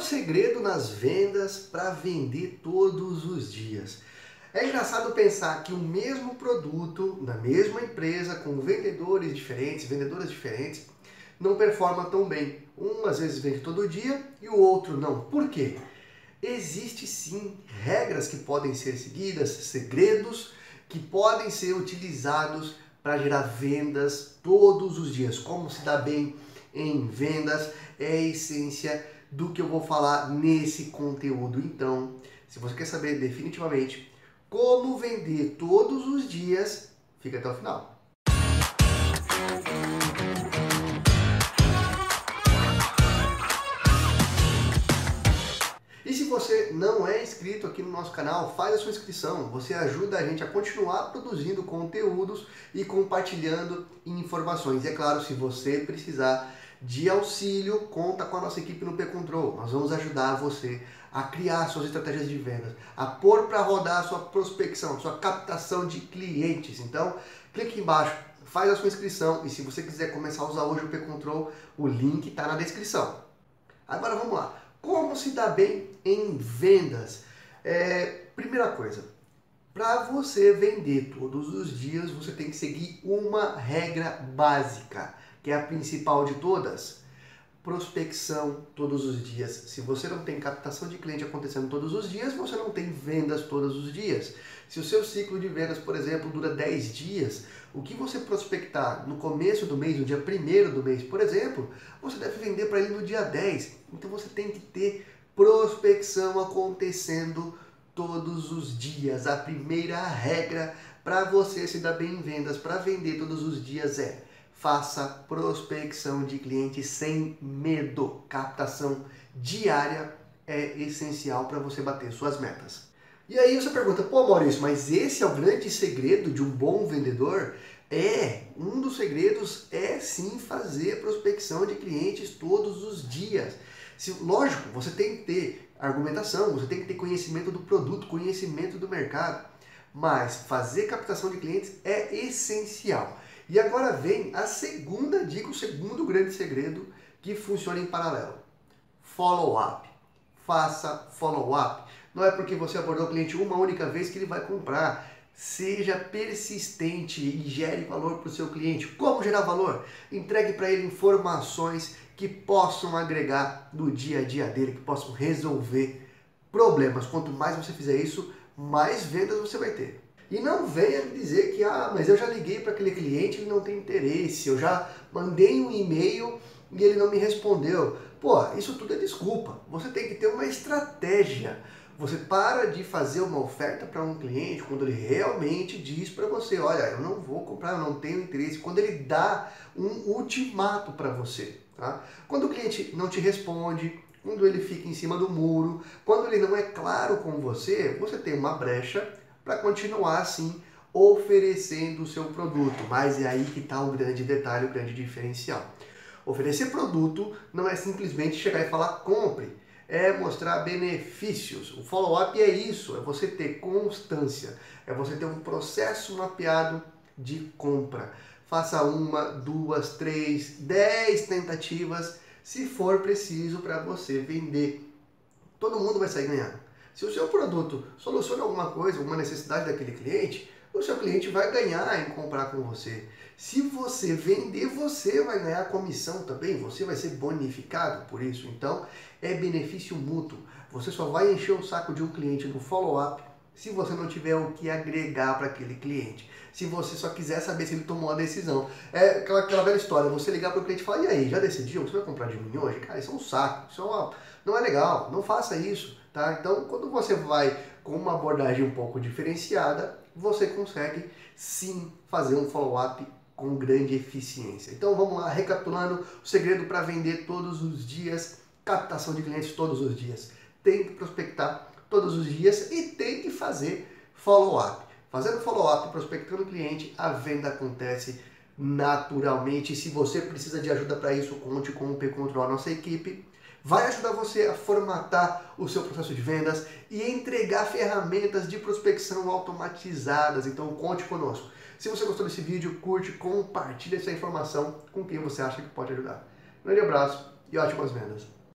o segredo nas vendas para vender todos os dias? É engraçado pensar que o mesmo produto, na mesma empresa, com vendedores diferentes, vendedoras diferentes, não performa tão bem. Um às vezes vende todo dia e o outro não. Por quê? Existe sim regras que podem ser seguidas, segredos que podem ser utilizados para gerar vendas todos os dias. Como se dá bem em vendas é a essência do que eu vou falar nesse conteúdo. Então, se você quer saber definitivamente como vender todos os dias, fica até o final. E se você não é inscrito aqui no nosso canal, faz a sua inscrição. Você ajuda a gente a continuar produzindo conteúdos e compartilhando informações. E é claro, se você precisar de auxílio, conta com a nossa equipe no P-Control. Nós vamos ajudar você a criar suas estratégias de vendas, a pôr para rodar a sua prospecção, sua captação de clientes. Então, clique embaixo, faz a sua inscrição e se você quiser começar a usar hoje o P-Control, o link está na descrição. Agora vamos lá. Como se dá bem em vendas? É, primeira coisa, para você vender todos os dias, você tem que seguir uma regra básica que é a principal de todas, prospecção todos os dias. Se você não tem captação de cliente acontecendo todos os dias, você não tem vendas todos os dias. Se o seu ciclo de vendas, por exemplo, dura 10 dias, o que você prospectar no começo do mês, no dia 1 do mês, por exemplo, você deve vender para ele no dia 10. Então você tem que ter prospecção acontecendo todos os dias. A primeira regra para você se dar bem em vendas, para vender todos os dias é faça prospecção de clientes sem medo. Captação diária é essencial para você bater suas metas. E aí você pergunta, pô Maurício, mas esse é o grande segredo de um bom vendedor? É, um dos segredos é sim fazer prospecção de clientes todos os dias. Se, lógico, você tem que ter argumentação, você tem que ter conhecimento do produto, conhecimento do mercado, mas fazer captação de clientes é essencial. E agora vem a segunda dica, o segundo grande segredo que funciona em paralelo. Follow-up. Faça follow-up. Não é porque você abordou o cliente uma única vez que ele vai comprar. Seja persistente e gere valor para o seu cliente. Como gerar valor? Entregue para ele informações que possam agregar no dia a dia dele, que possam resolver problemas. Quanto mais você fizer isso, mais vendas você vai ter. E não venha dizer que, ah, mas eu já liguei para aquele cliente, ele não tem interesse, eu já mandei um e-mail e ele não me respondeu. Pô, isso tudo é desculpa. Você tem que ter uma estratégia. Você para de fazer uma oferta para um cliente quando ele realmente diz para você, olha, eu não vou comprar, eu não tenho interesse. Quando ele dá um ultimato para você. Tá? Quando o cliente não te responde, quando ele fica em cima do muro, quando ele não é claro com você, você tem uma brecha para continuar assim oferecendo o seu produto. Mas é aí que está o grande detalhe, o grande diferencial. Oferecer produto não é simplesmente chegar e falar compre, é mostrar benefícios. O follow-up é isso, é você ter constância, é você ter um processo mapeado de compra. Faça uma, duas, três, dez tentativas, se for preciso, para você vender. Todo mundo vai sair ganhando. Se o seu produto soluciona alguma coisa, alguma necessidade daquele cliente, o seu cliente vai ganhar em comprar com você. Se você vender, você vai ganhar comissão também, você vai ser bonificado por isso. Então, é benefício mútuo. Você só vai encher o saco de um cliente no follow-up se você não tiver o que agregar para aquele cliente. Se você só quiser saber se ele tomou a decisão. É aquela, aquela velha história, você ligar para o cliente e falar, e aí, já decidiu? Você vai comprar de mim hoje? Cara, isso é um saco, isso é uma... não é legal, não faça isso. Tá? Então, quando você vai com uma abordagem um pouco diferenciada, você consegue sim fazer um follow-up com grande eficiência. Então vamos lá, recapitulando o segredo para vender todos os dias, captação de clientes todos os dias. Tem que prospectar todos os dias e tem que fazer follow-up. Fazendo follow-up, prospectando cliente, a venda acontece naturalmente. Se você precisa de ajuda para isso, conte com o P-Control, nossa equipe vai ajudar você a formatar o seu processo de vendas e entregar ferramentas de prospecção automatizadas. Então conte conosco. Se você gostou desse vídeo, curte, compartilhe essa informação com quem você acha que pode ajudar. Um grande abraço e ótimas vendas!